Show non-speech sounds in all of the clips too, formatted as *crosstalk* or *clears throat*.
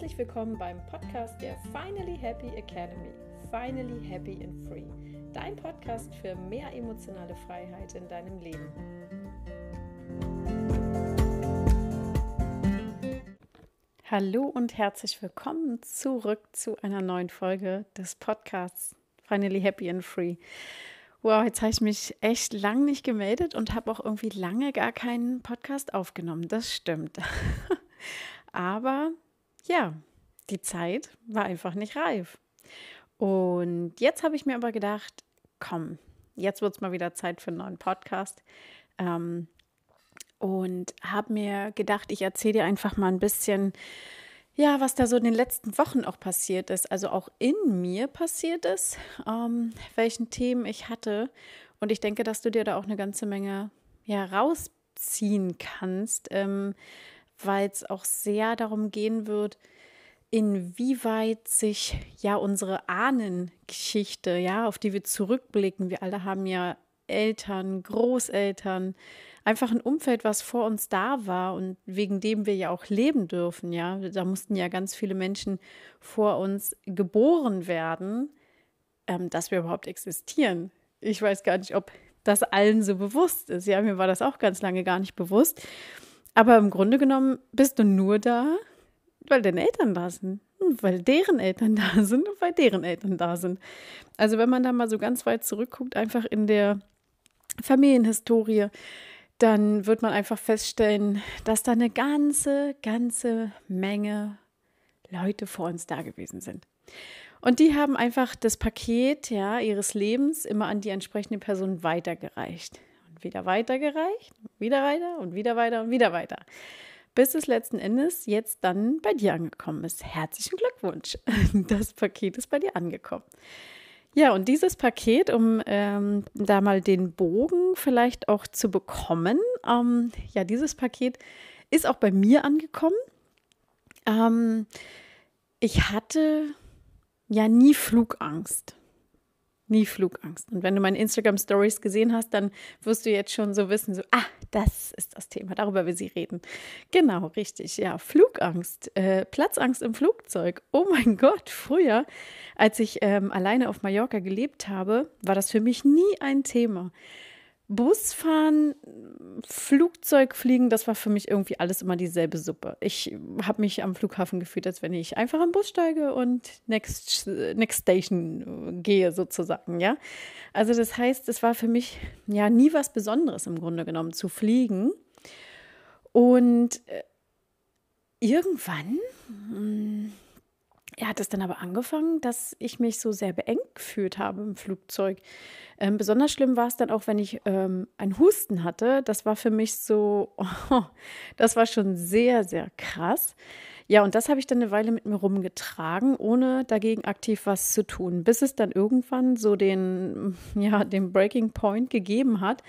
herzlich willkommen beim Podcast der Finally Happy Academy. Finally Happy and Free. Dein Podcast für mehr emotionale Freiheit in deinem Leben. Hallo und herzlich willkommen zurück zu einer neuen Folge des Podcasts Finally Happy and Free. Wow, jetzt habe ich mich echt lang nicht gemeldet und habe auch irgendwie lange gar keinen Podcast aufgenommen. Das stimmt. *laughs* Aber ja, die Zeit war einfach nicht reif. Und jetzt habe ich mir aber gedacht, komm, jetzt wird es mal wieder Zeit für einen neuen Podcast. Ähm, und habe mir gedacht, ich erzähle dir einfach mal ein bisschen, ja, was da so in den letzten Wochen auch passiert ist, also auch in mir passiert ist, ähm, welchen Themen ich hatte. Und ich denke, dass du dir da auch eine ganze Menge ja, rausziehen kannst, ähm, weil es auch sehr darum gehen wird, inwieweit sich ja unsere Ahnengeschichte, ja, auf die wir zurückblicken, wir alle haben ja Eltern, Großeltern, einfach ein Umfeld, was vor uns da war und wegen dem wir ja auch leben dürfen, ja. Da mussten ja ganz viele Menschen vor uns geboren werden, ähm, dass wir überhaupt existieren. Ich weiß gar nicht, ob das allen so bewusst ist. Ja, mir war das auch ganz lange gar nicht bewusst. Aber im Grunde genommen bist du nur da, weil deine Eltern da sind. Weil deren Eltern *laughs* da sind und weil deren Eltern da sind. Also wenn man da mal so ganz weit zurückguckt, einfach in der Familienhistorie, dann wird man einfach feststellen, dass da eine ganze, ganze Menge Leute vor uns da gewesen sind. Und die haben einfach das Paket ja, ihres Lebens immer an die entsprechende Person weitergereicht wieder weitergereicht, wieder weiter und wieder weiter und wieder weiter. Bis es letzten Endes jetzt dann bei dir angekommen ist. Herzlichen Glückwunsch. *laughs* Das Paket ist bei dir angekommen. Ja, und dieses Paket, um ähm, da mal den Bogen vielleicht auch zu bekommen, ähm, ja, dieses Paket ist auch bei mir angekommen. Ähm, ich hatte ja nie Flugangst nie Flugangst. Und wenn du meine Instagram Stories gesehen hast, dann wirst du jetzt schon so wissen, so, ah, das ist das Thema, darüber will sie reden. Genau, richtig, ja, Flugangst, äh, Platzangst im Flugzeug. Oh mein Gott, früher, als ich ähm, alleine auf Mallorca gelebt habe, war das für mich nie ein Thema. Busfahren, Flugzeug fliegen, das war für mich irgendwie alles immer dieselbe Suppe. Ich habe mich am Flughafen gefühlt, als wenn ich einfach am Bus steige und next, next station gehe sozusagen, ja. Also das heißt, es war für mich ja nie was Besonderes im Grunde genommen zu fliegen. Und äh, irgendwann hm, hat es dann aber angefangen, dass ich mich so sehr beengt gefühlt habe im Flugzeug. Ähm, besonders schlimm war es dann auch, wenn ich ähm, einen Husten hatte. Das war für mich so, oh, *laughs* das war schon sehr, sehr krass. Ja, und das habe ich dann eine Weile mit mir rumgetragen, ohne dagegen aktiv was zu tun, bis es dann irgendwann so den, *laughs* ja, den Breaking Point gegeben hat.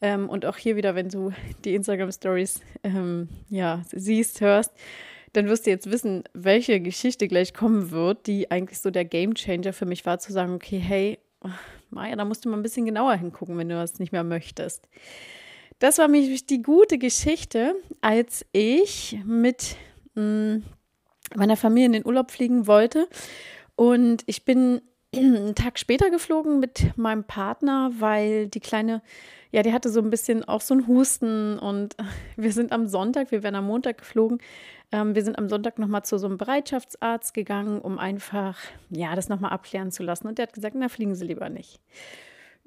Ähm, und auch hier wieder, wenn du die Instagram Stories ähm, ja, siehst, hörst, dann wirst du jetzt wissen, welche Geschichte gleich kommen wird, die eigentlich so der Game Changer für mich war, zu sagen, okay, hey, Maja, da musst du mal ein bisschen genauer hingucken, wenn du das nicht mehr möchtest. Das war nämlich die gute Geschichte, als ich mit mh, hm, meiner Familie in den Urlaub fliegen wollte. Und ich bin einen Tag später geflogen mit meinem Partner, weil die kleine, ja, die hatte so ein bisschen auch so einen Husten und *laughs* wir sind am Sonntag, wir werden am Montag geflogen, ähm, wir sind am Sonntag nochmal zu so einem Bereitschaftsarzt gegangen, um einfach, ja, das nochmal abklären zu lassen. Und der hat gesagt, na, fliegen Sie lieber nicht.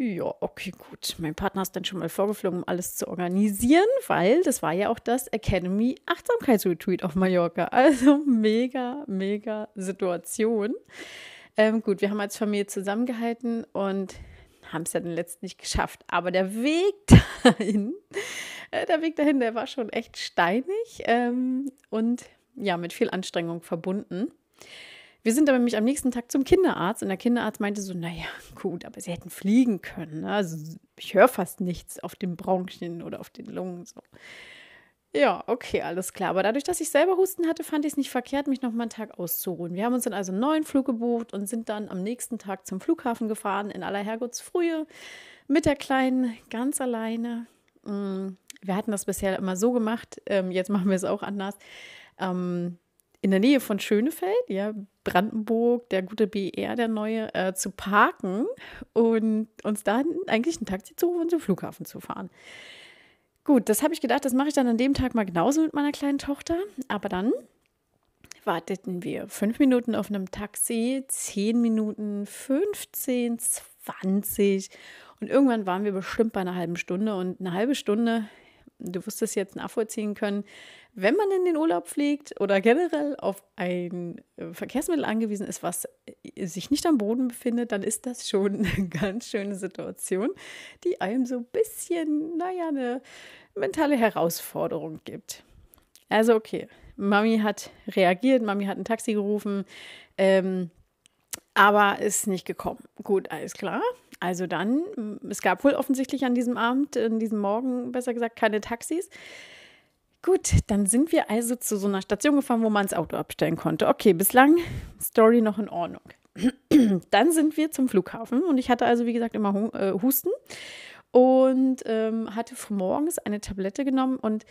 Ja, okay, gut. Mein Partner ist dann schon mal vorgeflogen, um alles zu organisieren, weil das war ja auch das Academy Achtsamkeitsretreat auf Mallorca. Also mega, mega Situation. Ähm, gut, wir haben als Familie zusammengehalten und haben es ja dann letztlich nicht geschafft. Aber der Weg *laughs* dahin, äh, der Weg dahin, der war schon echt steinig ähm, und ja, mit viel Anstrengung verbunden. Wir sind aber nämlich am nächsten Tag zum Kinderarzt und der Kinderarzt meinte so, naja, gut, aber sie hätten fliegen können. Ne? Also ich höre fast nichts auf den Bronchien oder auf den Lungen. So. Ja, okay, alles klar. Aber dadurch, dass ich selber Husten hatte, fand ich es nicht verkehrt, mich noch mal einen Tag auszuruhen. Wir haben uns dann also einen neuen Flug gebucht und sind dann am nächsten Tag zum Flughafen gefahren, in aller Herrgottsfrühe, mit der Kleinen ganz alleine. Mm, wir hatten das bisher immer so gemacht, ähm, jetzt machen wir es auch anders. Ähm, in der Nähe von Schönefeld, ja, Brandenburg, der gute BR, der neue, äh, zu parken und uns dann eigentlich ein Taxi zu rufen und zum Flughafen zu fahren. Gut, das habe ich gedacht, das mache ich dann an dem Tag mal genauso mit meiner kleinen Tochter. Aber dann warteten wir fünf Minuten auf einem Taxi, zehn Minuten, 15, 20 und irgendwann waren wir bestimmt bei einer halben Stunde und eine halbe Stunde, du wirst es jetzt nachvollziehen können, wenn man in den Urlaub fliegt oder generell auf ein äh, Verkehrsmittel angewiesen ist, was äh, sich nicht am Boden befindet, dann ist das schon *laughs* eine ganz schöne Situation, die einem so ein bisschen, naja, eine mentale Herausforderung gibt. Also okay, Mami hat reagiert, Mami hat ein Taxi gerufen, ähm, aber ist nicht gekommen. Gut, alles klar. Also dann, es gab wohl offensichtlich an diesem Abend, an diesem Morgen besser gesagt, keine Taxis. Gut, dann sind wir also zu so einer Station gefahren, wo man das Auto abstellen konnte. Okay, bislang Story noch in Ordnung. *clears throat* Dann sind wir zum Flughafen und ich hatte also, wie gesagt, immer äh, Husten und ähm, hatte morgens eine Tablette genommen und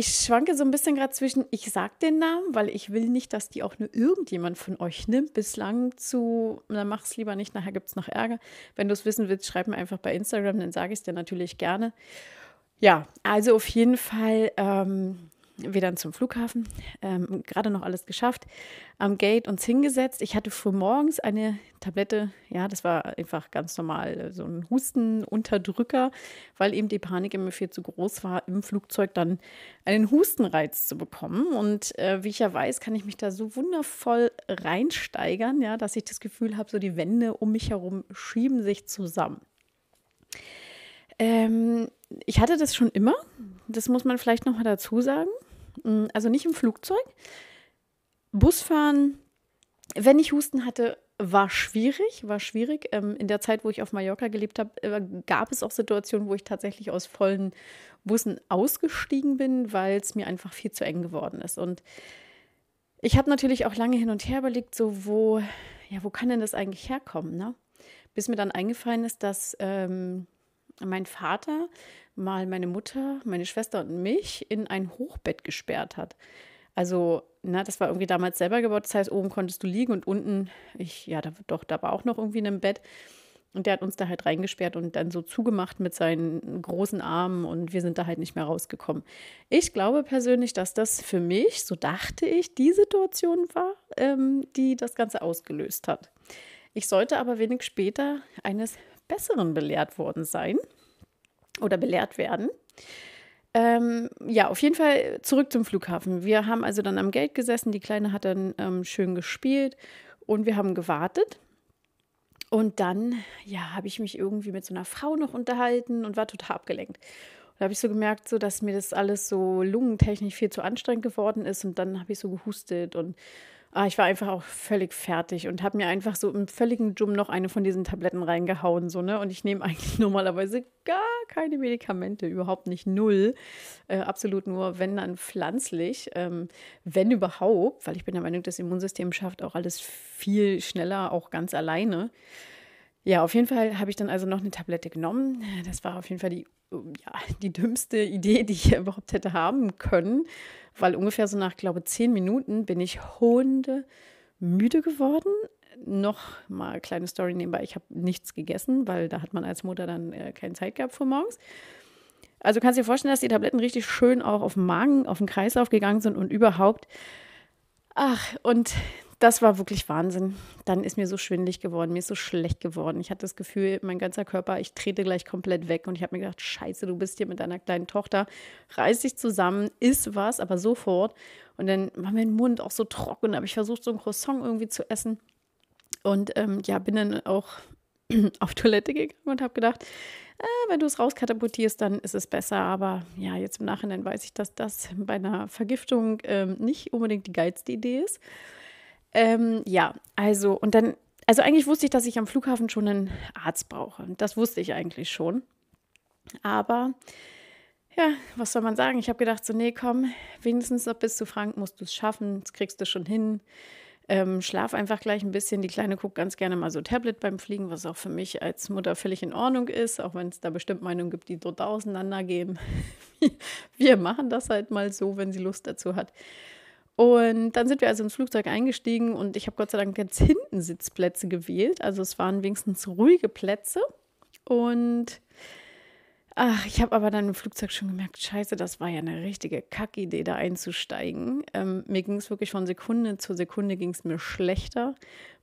ich schwanke so ein bisschen gerade zwischen, ich sage den Namen, weil ich will nicht, dass die auch nur irgendjemand von euch nimmt. Bislang zu, dann mach es lieber nicht, nachher gibt es noch Ärger. Wenn du es wissen willst, schreib mir einfach bei Instagram, dann sage ich es dir natürlich gerne. Ja, also auf jeden Fall ähm, wir dann zum Flughafen, ähm, gerade noch alles geschafft, am Gate uns hingesetzt. Ich hatte früh morgens eine Tablette, ja, das war einfach ganz normal, so ein Hustenunterdrücker, weil eben die Panik immer viel zu groß war, im Flugzeug dann einen Hustenreiz zu bekommen. Und äh, wie ich ja weiß, kann ich mich da so wundervoll reinsteigern, ja, dass ich das Gefühl habe, so die Wände um mich herum schieben sich zusammen. Ähm, ich hatte das schon immer. Das muss man vielleicht noch mal dazu sagen. Mm, also nicht im Flugzeug. Busfahren, wenn ich Husten hatte, war schwierig, war schwierig. Ähm, in der Zeit, wo ich auf Mallorca gelebt habe, äh, gab es auch Situationen, wo ich tatsächlich aus vollen Bussen ausgestiegen bin, weil es mir einfach viel zu eng geworden ist. Und ich habe natürlich auch lange hin und her überlegt, so wo, ja, wo kann denn das eigentlich herkommen, ne? Bis mir dann eingefallen ist, dass ähm, mein Vater mal meine Mutter, meine Schwester und mich in ein Hochbett gesperrt hat. Also, na, das war irgendwie damals selber gebaut. Das heißt, oben konntest du liegen und unten, ich, ja, da, doch, da war auch noch irgendwie ein Bett. Und der hat uns da halt reingesperrt und dann so zugemacht mit seinen großen Armen und wir sind da halt nicht mehr rausgekommen. Ich glaube persönlich, dass das für mich, so dachte ich, die Situation war, ähm, die das Ganze ausgelöst hat. Ich sollte aber wenig später eines Besseren belehrt worden sein oder belehrt werden. Ähm, ja, auf jeden Fall zurück zum Flughafen. Wir haben also dann am Gate gesessen, die Kleine hat dann ähm, schön gespielt und wir haben gewartet. Und dann, ja, habe ich mich irgendwie mit so einer Frau noch unterhalten und war total abgelenkt. Und da habe ich so gemerkt, so, dass mir das alles so lungentechnisch viel zu anstrengend geworden ist. Und dann habe ich so gehustet und Ah, ich war einfach auch völlig fertig und habe mir einfach so im völligen Jum noch eine von diesen Tabletten reingehauen. So, ne? Und ich nehme *laughs* eigentlich normalerweise gar keine Medikamente, überhaupt nicht null. Äh, absolut nur, wenn dann pflanzlich, ähm, wenn überhaupt, weil ich bin der Meinung, das Immunsystem schafft auch alles viel schneller, auch ganz alleine. Ja, auf jeden Fall habe ich dann also noch eine Tablette genommen. Das war auf jeden Fall die, ja, die dümmste Idee, die ich *laughs* überhaupt hätte haben können weil ungefähr so nach, glaube ich, zehn Minuten bin ich hunde müde geworden. Noch mal kleine Story nebenbei, ich habe nichts gegessen, weil da hat man als Mutter dann äh, keine Zeit gehabt vor morgens. Also kannst du dir vorstellen, dass die Tabletten richtig schön auch auf den Magen, auf den Kreislauf gegangen sind und überhaupt. Ach, und das war wirklich Wahnsinn. Dann ist mir so schwindlig geworden, mir ist so schlecht geworden. Ich hatte das Gefühl, mein ganzer Körper, ich trete gleich komplett weg. Und ich habe mir gedacht, scheiße, du bist hier mit deiner kleinen Tochter, reiß dich zusammen, iss was, aber sofort. Und dann war mein Mund auch so trocken, habe ich versucht, so ein Croissant irgendwie zu essen. Und ähm, ja, bin dann auch *clears throat* auf Toilette gegangen und habe gedacht, äh, wenn du es rauskatapultierst, dann ist es besser. Aber ja, jetzt im Nachhinein weiß ich, dass das bei einer Vergiftung ähm, nicht unbedingt die geilste Idee ist. Ähm, ja, also und dann, also eigentlich wusste ich, dass ich am Flughafen schon einen Arzt brauche. Das wusste ich eigentlich schon. Aber ja, was soll man sagen? Ich habe gedacht, so, nee, komm, wenigstens noch bis zu Frank musst du es schaffen, das kriegst du schon hin. Ähm, schlaf einfach gleich ein bisschen. Die Kleine guckt ganz gerne mal so Tablet beim Fliegen, was auch für mich als Mutter völlig in Ordnung ist, auch wenn es da bestimmt Meinungen gibt, die dort auseinandergehen. *laughs* Wir machen das halt mal so, wenn sie Lust dazu hat. Und dann sind wir also ins Flugzeug eingestiegen und ich habe Gott sei Dank jetzt hinten Sitzplätze gewählt. Also es waren wenigstens ruhige Plätze. Und ach, ich habe aber dann im Flugzeug schon gemerkt, scheiße, das war ja eine richtige Kackidee, da einzusteigen. Ähm, mir ging es wirklich von Sekunde zu Sekunde ging es mir schlechter.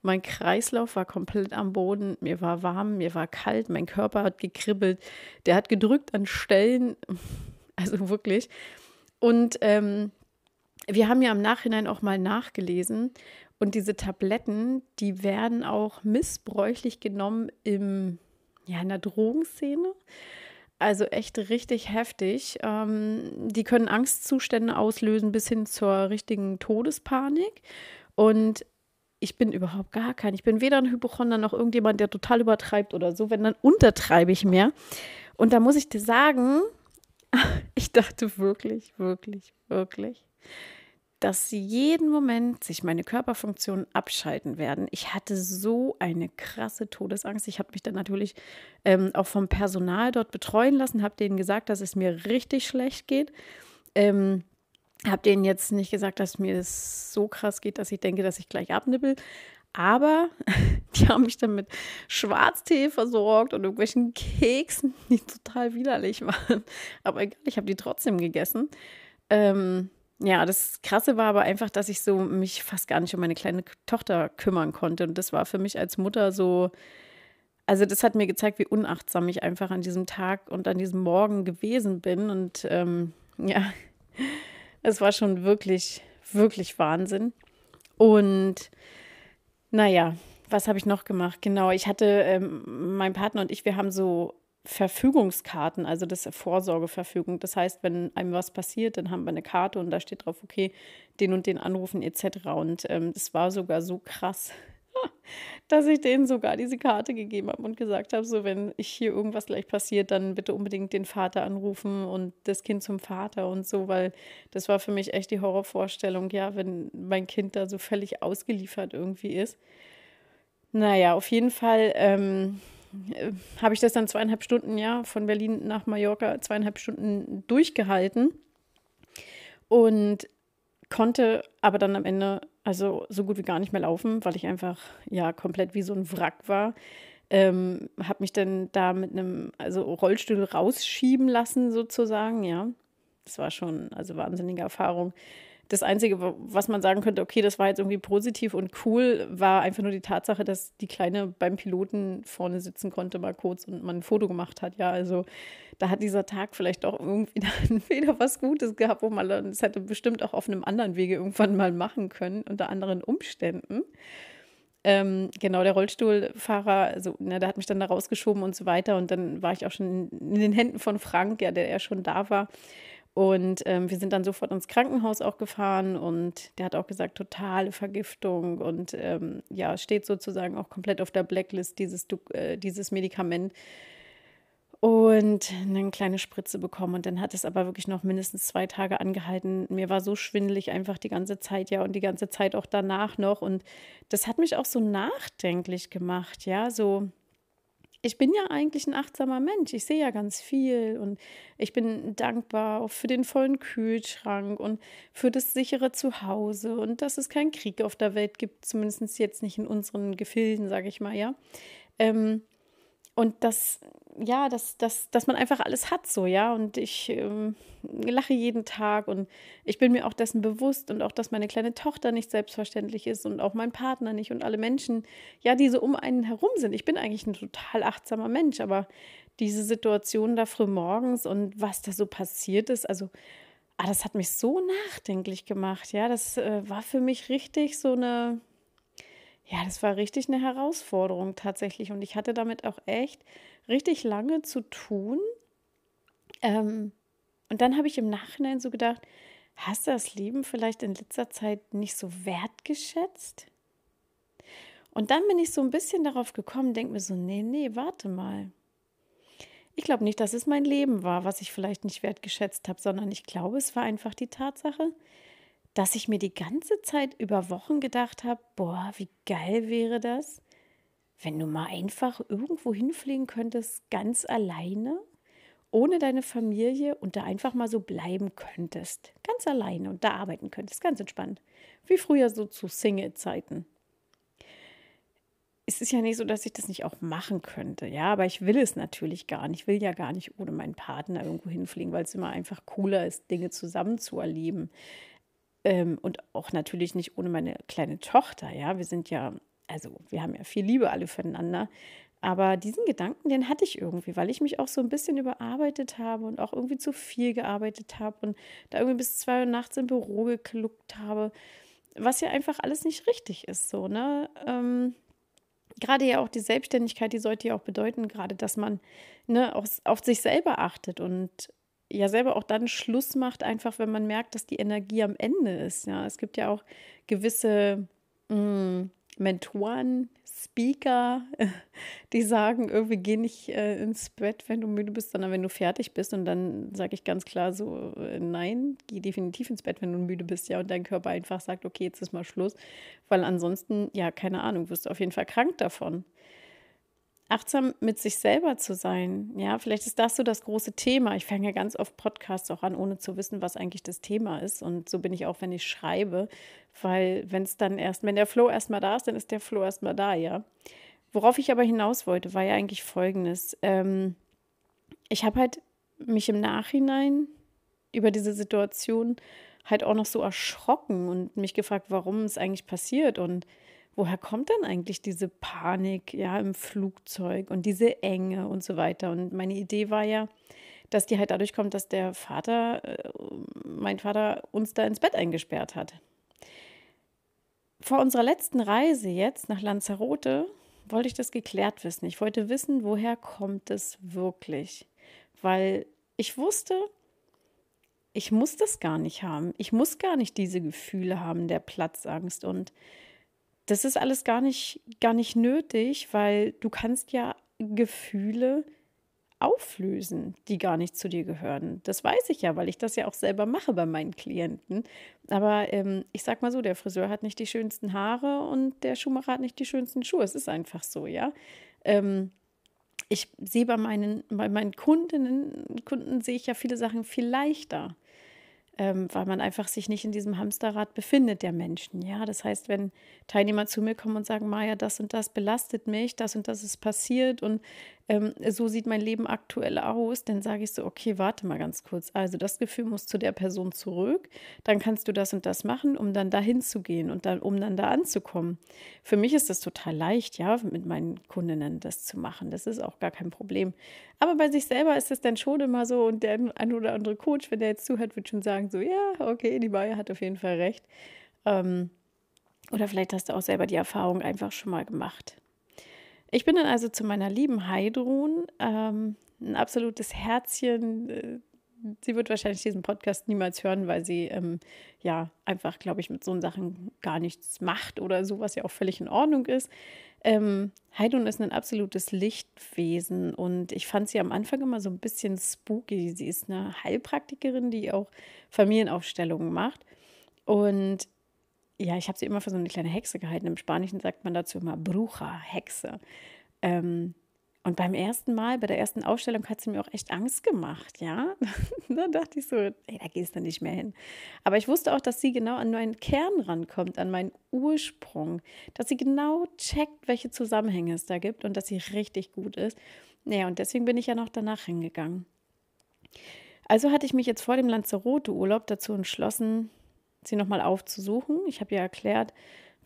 Mein Kreislauf war komplett am Boden, mir war warm, mir war kalt, mein Körper hat gekribbelt, der hat gedrückt an Stellen, *laughs* also wirklich. Und ähm, wir haben ja im Nachhinein auch mal nachgelesen und diese Tabletten, die werden auch missbräuchlich genommen im, ja, in der Drogenszene. Also echt richtig heftig. Ähm, die können Angstzustände auslösen bis hin zur richtigen Todespanik. Und ich bin überhaupt gar kein. Ich bin weder ein Hypochonder noch irgendjemand, der total übertreibt oder so. Wenn, dann untertreibe ich mehr. Und da muss ich dir sagen, *laughs* ich dachte wirklich, wirklich, wirklich, dass jeden Moment sich meine Körperfunktionen abschalten werden. Ich hatte so eine krasse Todesangst. Ich habe mich dann natürlich ähm, auch vom Personal dort betreuen lassen, habe denen gesagt, dass es mir richtig schlecht geht. Ähm, habe denen jetzt nicht gesagt, dass mir das so krass geht, dass ich denke, dass ich gleich abnippel. Aber *laughs* die haben mich dann mit Schwarztee versorgt und irgendwelchen Keksen, die total widerlich waren. Aber egal, ich habe die trotzdem gegessen. Ähm, ja, das Krasse war aber einfach, dass ich so mich fast gar nicht um meine kleine Tochter kümmern konnte. Und das war für mich als Mutter so, also das hat mir gezeigt, wie unachtsam ich einfach an diesem Tag und an diesem Morgen gewesen bin. Und ähm, *laughs* ja, es war schon wirklich, wirklich Wahnsinn. Und naja, was habe ich noch gemacht? Genau, ich hatte, ähm, mein Partner und ich, wir haben so Verfügungskarten, also das Vorsorgeverfügung. Das heißt, wenn einem was passiert, dann haben wir eine Karte und da steht drauf, okay, den und den anrufen etc. Und ähm, war sogar so krass, *laughs* dass ich denen sogar diese Karte gegeben habe und gesagt habe, so wenn ich hier irgendwas gleich passiert, dann bitte unbedingt den Vater anrufen und das Kind zum Vater und so, weil das war für mich echt die Horrorvorstellung, ja, wenn mein Kind da so völlig ausgeliefert irgendwie ist. Naja, auf jeden Fall. Ähm, äh, habe ich das dann zweieinhalb Stunden, ja, von Berlin nach Mallorca zweieinhalb Stunden durchgehalten und konnte aber dann am Ende also so gut wie gar nicht mehr laufen, weil ich einfach ja komplett wie so ein Wrack war. Ähm, habe mich dann da mit einem also Rollstuhl rausschieben lassen sozusagen, ja. Das war schon also wahnsinnige Erfahrung das Einzige, was man sagen könnte, okay, das war jetzt irgendwie positiv und cool, war einfach nur die Tatsache, dass die Kleine beim Piloten vorne sitzen konnte, mal kurz und man ein Foto gemacht hat. Ja, also da hat dieser Tag vielleicht auch irgendwie *laughs* dann wieder was Gutes gehabt, wo man das hätte bestimmt auch auf einem anderen Wege irgendwann mal machen können, unter anderen Umständen. Ähm, genau, der Rollstuhlfahrer, also, ne, der hat mich dann da rausgeschoben und so weiter. Und dann war ich auch schon in, den Händen von Frank, ja, der ja schon da war. Und ähm, wir sind dann sofort ins Krankenhaus auch gefahren und der hat auch gesagt, totale Vergiftung und ähm, ja, steht sozusagen auch komplett auf der Blacklist, dieses, äh, dieses Medikament. Und eine kleine Spritze bekommen. Und dann hat es aber wirklich noch mindestens zwei Tage angehalten. Mir war so schwindelig einfach die ganze Zeit, ja, und die ganze Zeit auch danach noch. Und das hat mich auch so nachdenklich gemacht, ja, so ich bin ja eigentlich ein achtsamer Mensch. Ich sehe ja ganz viel und ich bin dankbar für den vollen Kühlschrank und für das sichere Zuhause und dass es keinen Krieg auf der Welt gibt, zumindest jetzt nicht in unseren Gefilden, sage ich mal, ja. Ähm, und das, ja, dass, dass, dass man einfach alles hat so, ja. Und ich ähm, lache jeden Tag und ich bin mir auch dessen bewusst und auch, dass meine kleine Tochter nicht selbstverständlich ist und auch mein Partner nicht und alle Menschen, ja, die so um einen herum sind. Ich bin eigentlich ein total achtsamer Mensch, aber diese Situation da früh morgens und was da so passiert ist, also, ah, das hat mich so nachdenklich gemacht, ja. Das äh, war für mich richtig so eine ja, das war richtig eine Herausforderung tatsächlich. Und ich hatte damit auch echt richtig lange zu tun. Ähm, und dann habe ich im Nachhinein so gedacht, hast du das Leben vielleicht in letzter Zeit nicht so wertgeschätzt? Und dann bin ich so ein bisschen darauf gekommen, denke mir so, nee, nee, warte mal. Ich glaube nicht, dass es mein Leben war, was ich vielleicht nicht wertgeschätzt habe, sondern ich glaube, es war einfach die Tatsache, dass ich mir die ganze Zeit über Wochen gedacht habe, boah, wie geil wäre das, wenn du mal einfach irgendwo hinfliegen könntest, ganz alleine ohne deine Familie und da einfach mal so bleiben könntest. Ganz alleine und da arbeiten könntest, ganz entspannt. Wie früher so zu Single-Zeiten. Es ist ja nicht so, dass ich das nicht auch machen könnte, ja, aber ich will es natürlich gar nicht. Ich will ja gar nicht ohne meinen Partner irgendwo hinfliegen, weil es immer einfach cooler ist, Dinge zusammen zu erleben. Ähm, und auch natürlich nicht ohne meine kleine Tochter, ja. Wir sind ja, also wir haben ja viel Liebe alle füreinander. Aber diesen Gedanken, den hatte ich irgendwie, weil ich mich auch so ein bisschen überarbeitet habe und auch irgendwie zu viel gearbeitet habe und da irgendwie bis zwei Uhr nachts im Büro gekluckt habe, was ja einfach alles nicht richtig ist, so, ne? Ähm, gerade ja auch die Selbstständigkeit, die sollte ja auch bedeuten, gerade, dass man ne, auf, auf sich selber achtet und ja selber auch dann Schluss macht, einfach wenn man merkt, dass die Energie am Ende ist. Ja, es gibt ja auch gewisse mh, mm, Mentoren, Speaker, *laughs* die sagen, irgendwie geh nicht äh, ins Bett, wenn du müde bist, sondern wenn du fertig bist. Und dann sage ich ganz klar so, äh, nein, geh definitiv ins Bett, wenn du müde bist, ja. Und dein Körper einfach sagt, okay, jetzt ist mal Schluss. Weil ansonsten, ja, keine Ahnung, wirst du auf jeden Fall krank davon achtsam mit sich selber zu sein. Ja, vielleicht ist das so das große Thema. Ich fange ja ganz oft Podcasts auch an, ohne zu wissen, was eigentlich das Thema ist. Und so bin ich auch, wenn ich schreibe, weil wenn es dann erst, wenn der Flow erstmal da ist, dann ist der Flow erstmal da, ja. Worauf ich aber hinaus wollte, war ja eigentlich folgendes. Ähm, ich habe halt mich im Nachhinein über diese Situation halt auch noch so erschrocken und mich gefragt, warum es eigentlich passiert und woher kommt denn eigentlich diese Panik ja im Flugzeug und diese Enge und so weiter? Und meine Idee war ja, dass die halt dadurch kommt, dass der Vater, äh, mein Vater, uns da ins Bett eingesperrt hat. Vor unserer letzten Reise jetzt nach Lanzarote wollte ich das geklärt wissen. Ich wollte wissen, woher kommt es wirklich? Weil ich wusste, ich muss das gar nicht haben. Ich muss gar nicht diese Gefühle haben der Platzangst und das ist alles gar nicht, gar nicht nötig, weil du kannst ja Gefühle auflösen, die gar nicht zu dir gehören. Das weiß ich ja, weil ich das ja auch selber mache bei meinen Klienten. Aber ähm, ich sag mal so, der Friseur hat nicht die schönsten Haare und der Schuhmacher hat nicht die schönsten Schuhe. Es ist einfach so, ja. Ähm, ich sehe bei meinen, bei meinen Kundinnen, Kunden sehe ich ja viele Sachen viel leichter ähm, weil man einfach sich nicht in diesem Hamsterrad befindet der Menschen. Ja, das heißt, wenn Teilnehmer zu mir kommen und sagen, Maja, das und das belastet mich, das und das ist passiert und ähm, so sieht mein Leben aktuell aus, dann sage ich so, okay, warte mal ganz kurz. Also das Gefühl muss zu der Person zurück, dann kannst du das und das machen, um dann dahin zu gehen und dann, um dann da anzukommen. Für mich ist das total leicht, ja, mit meinen Kundinnen das zu machen. Das ist auch gar kein Problem. Aber bei sich selber ist es dann schon immer so und der ein oder andere Coach, wenn der jetzt zuhört, wird schon sagen so, ja, okay, die Maya hat auf jeden Fall recht. Ähm, oder vielleicht hast du auch selber die Erfahrung einfach schon mal gemacht. Ich bin dann also zu meiner lieben Heidrun, ähm, ein absolutes Herzchen. Äh, sie wird wahrscheinlich diesen Podcast niemals hören, weil sie ähm, ja einfach, glaube ich, mit so Sachen gar nichts macht oder so, was ja auch völlig in Ordnung ist. Ähm, Heidrun ist ein absolutes Lichtwesen und ich fand sie am Anfang immer so ein bisschen spooky. Sie ist eine Heilpraktikerin, die auch Familienaufstellungen macht. Und ja, ich habe sie immer für so eine kleine Hexe gehalten. Im Spanischen sagt man dazu immer Bruja, Hexe. Ähm, und beim ersten Mal, bei der ersten Ausstellung, hat sie mir auch echt Angst gemacht, ja. *laughs* da dachte ich so, ey, da gehst du nicht mehr hin. Aber ich wusste auch, dass sie genau an meinen Kern rankommt, an meinen Ursprung, dass sie genau checkt, welche Zusammenhänge es da gibt und dass sie richtig gut ist. Naja, und deswegen bin ich ja noch danach hingegangen. Also hatte ich mich jetzt vor dem Lanzarote-Urlaub dazu entschlossen, sie nochmal aufzusuchen. Ich habe ja erklärt,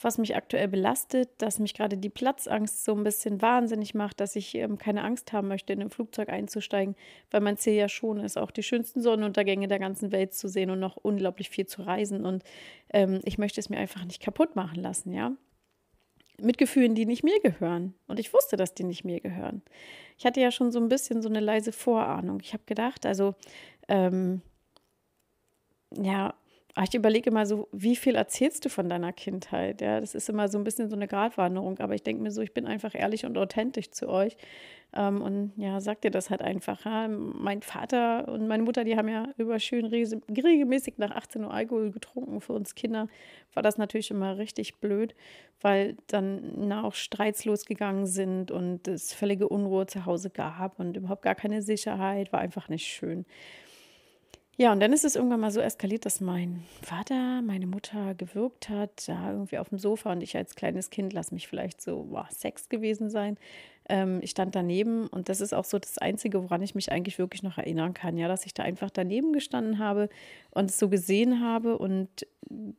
was mich aktuell belastet, dass mich gerade die Platzangst so ein bisschen wahnsinnig macht, dass ich ähm, keine Angst haben möchte, in ein Flugzeug einzusteigen, weil mein Ziel ja schon ist, auch die schönsten Sonnenuntergänge der ganzen Welt zu sehen und noch unglaublich viel zu reisen. Und ähm, ich möchte es mir einfach nicht kaputt machen lassen, ja. Mit Gefühlen, die nicht mir gehören. Und ich wusste, dass die nicht mir gehören. Ich hatte ja schon so ein bisschen so eine leise Vorahnung. Ich habe gedacht, also, ähm, ja, ich überlege immer so, wie viel erzählst du von deiner Kindheit? Ja, das ist immer so ein bisschen so eine Gratwanderung, aber ich denke mir so, ich bin einfach ehrlich und authentisch zu euch. Ähm, und ja, sag dir das halt einfach. Ja? Mein Vater und meine Mutter, die haben ja über schön regelmäßig nach 18 Uhr Alkohol getrunken. Für uns Kinder war das natürlich immer richtig blöd, weil dann na, auch Streits losgegangen sind und es völlige Unruhe zu Hause gab und überhaupt gar keine Sicherheit, war einfach nicht schön. Ja, und dann ist es irgendwann mal so eskaliert, dass mein Vater meine Mutter gewürgt hat, da irgendwie auf dem Sofa und ich als kleines Kind, lass mich vielleicht so boah, Sex gewesen sein. Ähm, ich stand daneben und das ist auch so das Einzige, woran ich mich eigentlich wirklich noch erinnern kann, ja, dass ich da einfach daneben gestanden habe und es so gesehen habe und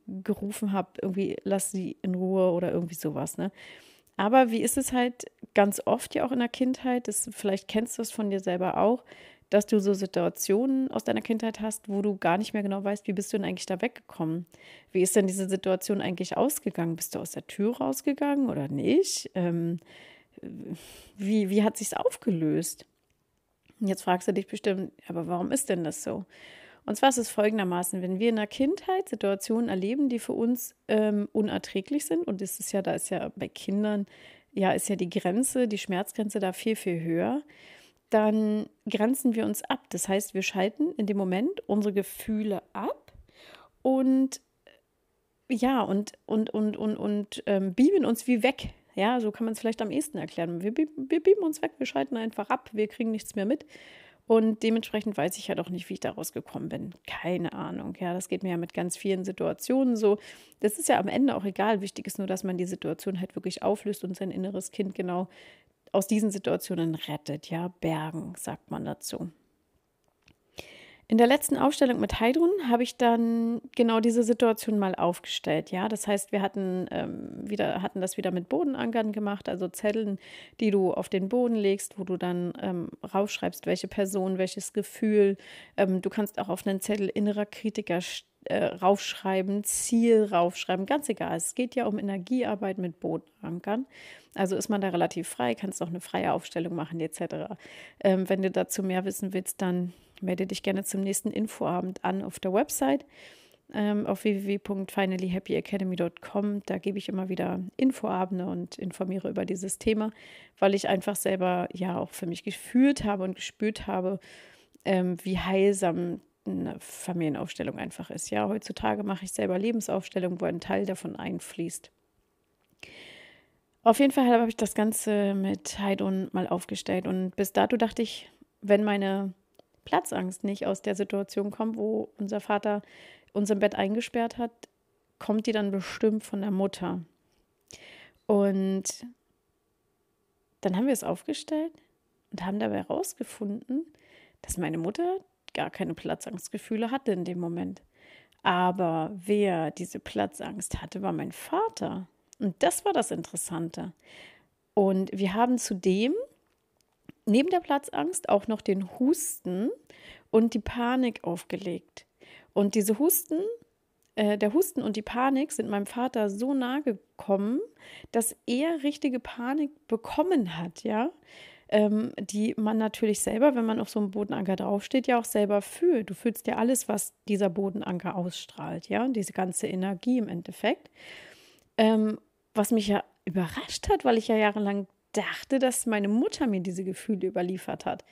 gerufen habe, irgendwie lass sie in Ruhe oder irgendwie sowas, ne? Aber wie ist es halt ganz oft ja auch in der Kindheit, das, vielleicht kennst du es von dir selber auch, dass du so Situationen aus deiner Kindheit hast, wo du gar nicht mehr genau weißt, wie bist du denn eigentlich da weggekommen? Wie ist denn diese Situation eigentlich ausgegangen? Bist du aus der Tür rausgegangen oder nicht? Ähm, wie, wie hat sich's aufgelöst? Jetzt fragst du dich bestimmt, aber warum ist denn das so? Und zwar ist es folgendermaßen, wenn wir in der Kindheit Situationen erleben, die für uns ähm, unerträglich sind, und das ist ja, da ist ja bei Kindern, ja, ist ja die Grenze, die Schmerzgrenze da viel, viel höher, dann grenzen wir uns ab. Das heißt, wir schalten in dem Moment unsere Gefühle ab und ja, und, und, und, und, und ähm, beamen uns wie weg. Ja, so kann man es vielleicht am ehesten erklären. Wir, wir beamen uns weg, wir schalten einfach ab, wir kriegen nichts mehr mit. Und dementsprechend weiß ich ja doch nicht, wie ich daraus gekommen bin. Keine Ahnung. Ja, das geht mir ja mit ganz vielen Situationen so. Das ist ja am Ende auch egal. Wichtig ist nur, dass man die Situation halt wirklich auflöst und sein inneres Kind genau aus diesen Situationen rettet, ja, bergen, sagt man dazu. In der letzten Aufstellung mit Heidrun habe ich dann genau diese Situation mal aufgestellt. Ja, das heißt, wir hatten ähm, wieder hatten das wieder mit Bodenankern gemacht, also Zetteln, die du auf den Boden legst, wo du dann ähm, raufschreibst, welche Person, welches Gefühl. Ähm, du kannst auch auf einen Zettel innerer Kritiker äh, raufschreiben, Ziel raufschreiben, ganz egal. Es geht ja um Energiearbeit mit Bodenankern. Also ist man da relativ frei, kannst auch eine freie Aufstellung machen etc. Ähm, wenn du dazu mehr wissen willst, dann melde dich gerne zum nächsten Infoabend an auf der Website ähm, auf www.finalyhappyacademy.com. Da gebe ich immer wieder Infoabende und informiere über dieses Thema, weil ich einfach selber ja auch für mich gefühlt habe und gespürt habe, ähm, wie heilsam eine Familienaufstellung einfach ist. Ja, heutzutage mache ich selber Lebensaufstellungen, wo ein Teil davon einfließt. Auf jeden Fall habe ich das Ganze mit Heidun mal aufgestellt und bis dato dachte ich, wenn meine Platzangst nicht aus der Situation kommt, wo unser Vater uns im Bett eingesperrt hat, kommt die dann bestimmt von der Mutter. Und dann haben wir es aufgestellt und haben dabei herausgefunden, dass meine Mutter gar keine Platzangstgefühle hatte in dem Moment. Aber wer diese Platzangst hatte, war mein Vater. Und das war das Interessante. Und wir haben zudem neben der Platzangst auch noch den Husten und die Panik aufgelegt. Und diese Husten, äh, der Husten und die Panik sind meinem Vater so nahe gekommen, dass er richtige Panik bekommen hat, ja. Ähm, die man natürlich selber, wenn man auf so einem Bodenanker draufsteht, ja auch selber fühlt. Du fühlst ja alles, was dieser Bodenanker ausstrahlt, ja, diese ganze Energie im Endeffekt. Ähm, was mich ja überrascht hat, weil ich ja jahrelang dachte, dass meine Mutter mir diese Gefühle überliefert hat.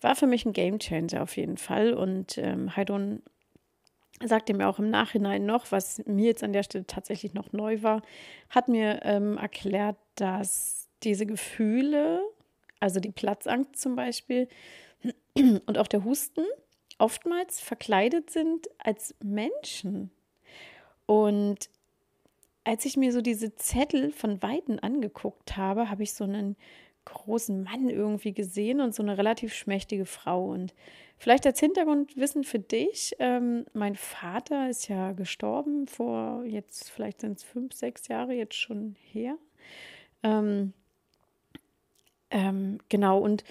War für mich ein Gamechanger auf jeden Fall. Und ähm, Heidon sagte mir auch im Nachhinein noch, was mir jetzt an der Stelle tatsächlich noch neu war, hat mir ähm, erklärt, dass diese Gefühle, also die Platzangst zum Beispiel *clears throat* und auch der Husten, oftmals verkleidet sind als Menschen. Und als ich mir so diese Zettel von Weitem angeguckt habe, habe ich so einen großen Mann irgendwie gesehen und so eine relativ schmächtige Frau. Und vielleicht als Hintergrundwissen für dich, ähm, mein Vater ist ja gestorben vor jetzt, vielleicht sind es fünf, sechs Jahre jetzt schon her. Ähm, ähm, genau, und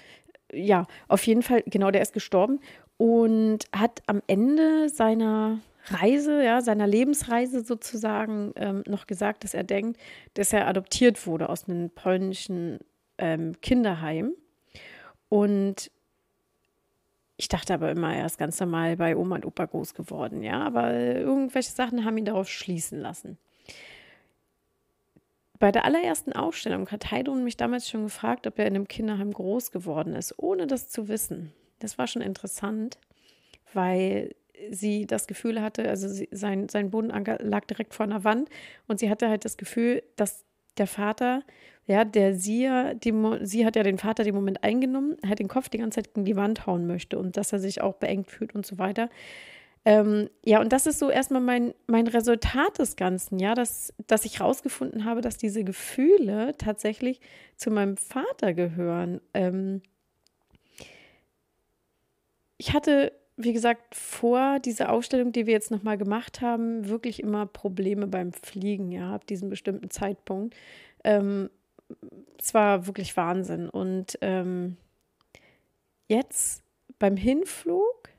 ja, auf jeden Fall, genau, der ist gestorben und hat am Ende seiner Reise, ja, seiner Lebensreise sozusagen ähm, noch gesagt, dass er denkt, dass er adoptiert wurde aus einem polnischen ähm, Kinderheim. Und ich dachte aber immer, er ist ganz normal bei Oma und Opa groß geworden, ja. Aber irgendwelche Sachen haben ihn darauf schließen lassen. Bei der allerersten Ausstellung hat Heidrun mich damals schon gefragt, ob er in einem Kinderheim groß geworden ist, ohne das zu wissen. Das war schon interessant, weil sie das Gefühl hatte, also sie, sein, sein Bodenanker lag direkt vor einer Wand und sie hatte halt das Gefühl, dass der Vater, ja, der sie, die, sie hat ja den Vater den Moment eingenommen, hat den Kopf die ganze Zeit gegen die Wand hauen möchte und dass er sich auch beengt fühlt und so weiter. Ähm, ja, und das ist so erstmal mein, mein Resultat des Ganzen, ja, dass, dass ich rausgefunden habe, dass diese Gefühle tatsächlich zu meinem Vater gehören. Ähm, ich hatte wie gesagt, vor dieser Ausstellung, die wir jetzt nochmal gemacht haben, wirklich immer Probleme beim Fliegen, ja, ab diesem bestimmten Zeitpunkt. Ähm, es war wirklich Wahnsinn. Und ähm, jetzt beim Hinflug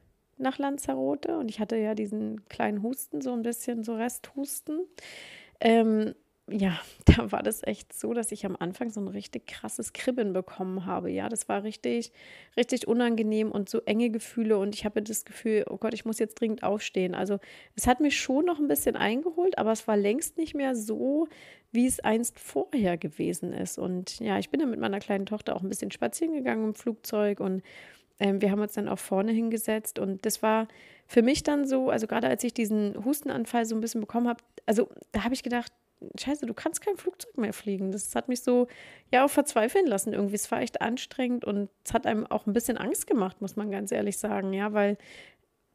nach Lanzarote, und ich hatte ja diesen kleinen Husten, so ein bisschen so Resthusten, ähm, ja, *laughs* da war das echt so, dass ich am Anfang so ein richtig krasses Kribbeln bekommen habe. Ja, das war richtig, richtig unangenehm und so enge Gefühle. Und ich habe das Gefühl, oh Gott, ich muss jetzt dringend aufstehen. Also es hat mich schon noch ein bisschen eingeholt, aber es war längst nicht mehr so, wie es einst vorher gewesen ist. Und ja, ich bin dann mit meiner kleinen Tochter auch ein bisschen spazieren gegangen im Flugzeug und ähm, wir haben uns dann auch vorne hingesetzt. Und das war für mich dann so, also gerade als ich diesen Hustenanfall so ein bisschen bekommen habe, also da habe ich gedacht, scheiße, du kannst kein Flugzeug mehr fliegen. Das hat mich so, ja, auch verzweifeln lassen irgendwie. Es war echt anstrengend und es hat einem auch ein bisschen Angst gemacht, muss man ganz ehrlich sagen, ja, weil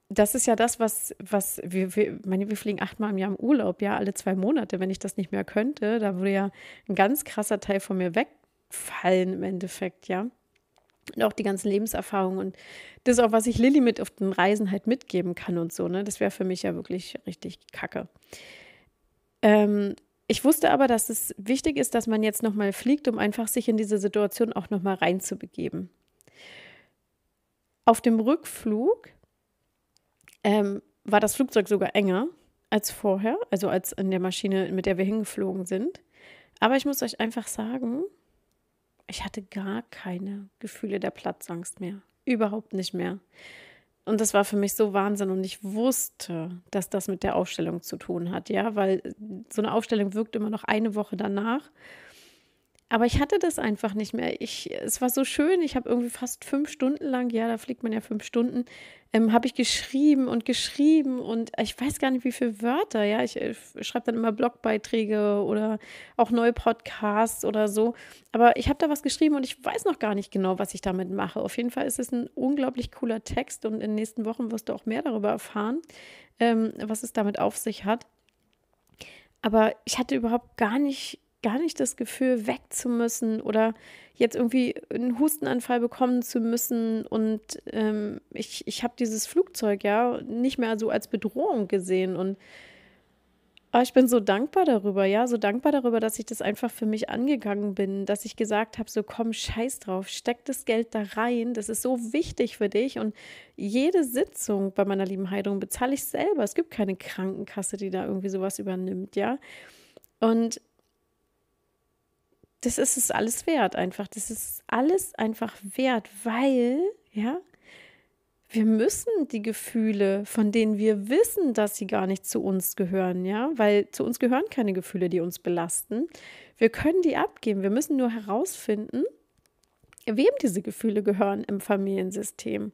das ist ja das, was, was wir, wir, meine, wir fliegen achtmal im Jahr im Urlaub, ja, alle zwei Monate. Wenn ich das nicht mehr könnte, da würde ja ein ganz krasser Teil von mir wegfallen im Endeffekt, ja. Und auch die ganzen Lebenserfahrungen und das auch, was ich Lilly mit auf den Reisen halt mitgeben kann und so, ne, das wäre für mich ja wirklich richtig kacke. Ähm, ich wusste aber, dass es wichtig ist, dass man jetzt nochmal fliegt, um einfach sich in diese Situation auch nochmal reinzubegeben. Auf dem Rückflug ähm, war das Flugzeug sogar enger als vorher, also als in der Maschine, mit der wir hingeflogen sind. Aber ich muss euch einfach sagen, ich hatte gar keine Gefühle der Platzangst mehr. Überhaupt nicht mehr. Und das war für mich so Wahnsinn. Und ich wusste, dass das mit der Ausstellung zu tun hat, ja, weil so eine Ausstellung wirkt immer noch eine Woche danach. Aber ich hatte das einfach nicht mehr. Ich, es war so schön. Ich habe irgendwie fast fünf Stunden lang, ja, da fliegt man ja fünf Stunden, ähm, habe ich geschrieben und geschrieben und ich weiß gar nicht, wie viele Wörter. Ja, ich, ich schreibe dann immer Blogbeiträge oder auch neue Podcasts oder so. Aber ich habe da was geschrieben und ich weiß noch gar nicht genau, was ich damit mache. Auf jeden Fall ist es ein unglaublich cooler Text und in den nächsten Wochen wirst du auch mehr darüber erfahren, ähm, was es damit auf sich hat. Aber ich hatte überhaupt gar nicht gar nicht das Gefühl, weg zu müssen oder jetzt irgendwie einen Hustenanfall bekommen zu müssen. Und ähm, ich, ich habe dieses Flugzeug ja nicht mehr so als Bedrohung gesehen. Und aber ich bin so dankbar darüber, ja, so dankbar darüber, dass ich das einfach für mich angegangen bin, dass ich gesagt habe, so komm, scheiß drauf, steck das Geld da rein, das ist so wichtig für dich und jede Sitzung bei meiner lieben Heidung bezahle ich selber. Es gibt keine Krankenkasse, die da irgendwie sowas übernimmt, ja. Und das ist es alles wert einfach. Das ist alles einfach wert, weil, ja, wir müssen die Gefühle, von denen wir wissen, dass sie gar nicht zu uns gehören, ja, weil zu uns gehören keine Gefühle, die uns belasten. Wir können die abgeben. Wir müssen nur herausfinden, wem diese Gefühle gehören im Familiensystem.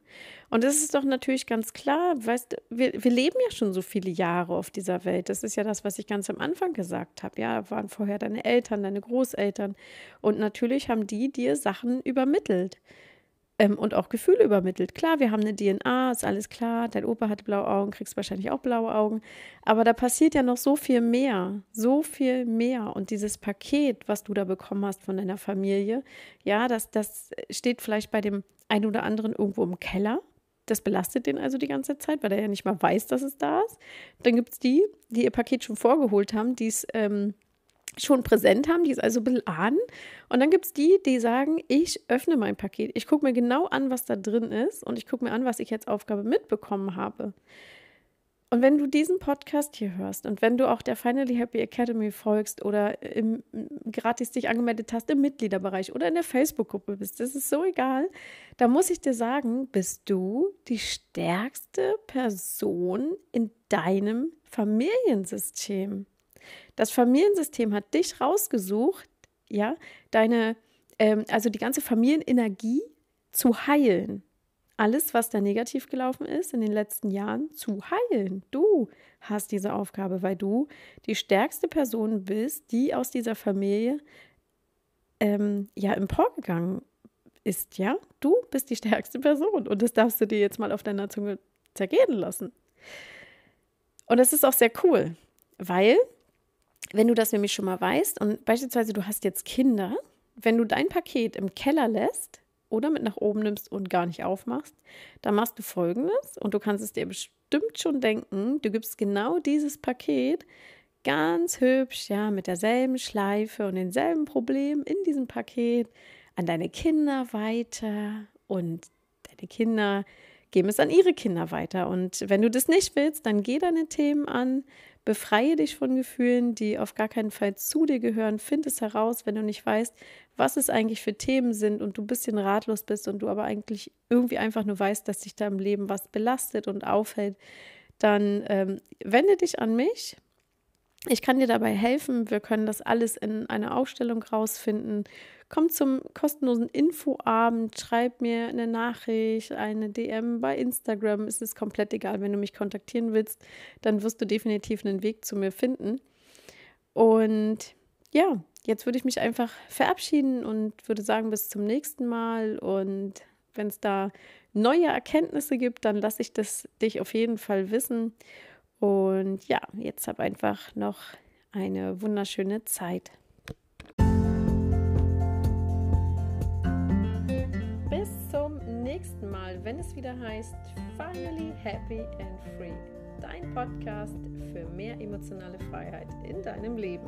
Und das ist doch natürlich ganz klar, weißt wir, wir leben ja schon so viele Jahre auf dieser Welt. Das ist ja das, was ich ganz am Anfang gesagt habe. Ja, waren vorher deine Eltern, deine Großeltern. Und natürlich haben die dir Sachen übermittelt ähm, und auch Gefühle übermittelt. Klar, wir haben eine DNA, ist alles klar. Dein Opa hat blaue Augen, kriegst wahrscheinlich auch blaue Augen. Aber da passiert ja noch so viel mehr, so viel mehr. Und dieses Paket, was du da bekommen hast von deiner Familie, ja, das, das steht vielleicht bei dem einen oder anderen irgendwo im Keller. Das belastet den also die ganze Zeit, weil er ja nicht mal weiß, dass es da ist. Dann gibt es die, die ihr Paket schon vorgeholt haben, die es ähm, schon präsent haben, die es also ein bisschen ahnen. Und dann gibt es die, die sagen, ich öffne mein Paket. Ich gucke mir genau an, was da drin ist und ich gucke mir an, was ich als Aufgabe mitbekommen habe. Und wenn du diesen Podcast hier hörst und wenn du auch der Finally Happy Academy folgst oder im, gratis dich angemeldet hast im Mitgliederbereich oder in der Facebook-Gruppe bist, das ist so egal, da muss ich dir sagen, bist du die stärkste Person in deinem Familiensystem. Das Familiensystem hat dich rausgesucht, ja, deine, ähm, also die ganze Familienenergie zu heilen alles, was da negativ gelaufen ist in den letzten Jahren, zu heilen. Du hast diese Aufgabe, weil du die stärkste Person bist, die aus dieser Familie ähm, ja emporgegangen ist. Ja, du bist die stärkste Person und das darfst du dir jetzt mal auf deiner Zunge zergehen lassen. Und das ist auch sehr cool, weil wenn du das nämlich schon mal weißt und beispielsweise du hast jetzt Kinder, wenn du dein Paket im Keller lässt, oder mit nach oben nimmst und gar nicht aufmachst, dann machst du folgendes und du kannst es dir bestimmt schon denken, du gibst genau dieses Paket ganz hübsch, ja, mit derselben Schleife und denselben Problem in diesem Paket an deine Kinder weiter und deine Kinder geben es an ihre Kinder weiter. Und wenn du das nicht willst, dann geh deine Themen an, befreie dich von Gefühlen, die auf gar keinen Fall zu dir gehören, find es heraus, wenn du nicht weißt, was es eigentlich für Themen sind und du ein bisschen ratlos bist und du aber eigentlich irgendwie einfach nur weißt, dass dich da im Leben was belastet und aufhält, dann ähm, wende dich an mich. Ich kann dir dabei helfen. Wir können das alles in einer Ausstellung rausfinden. Komm zum kostenlosen Infoabend, schreib mir eine Nachricht, eine DM bei Instagram. Es ist komplett egal, wenn du mich kontaktieren willst, dann wirst du definitiv einen Weg zu mir finden. Und ja, jetzt würde ich mich einfach verabschieden und würde sagen, bis zum nächsten Mal. Und wenn es da neue Erkenntnisse gibt, dann lasse ich das dich auf jeden Fall wissen. Und ja, jetzt habe einfach noch eine wunderschöne Zeit. Bis zum nächsten Mal, wenn es wieder heißt Finally Happy and Free. Dein Podcast für mehr emotionale Freiheit in deinem Leben.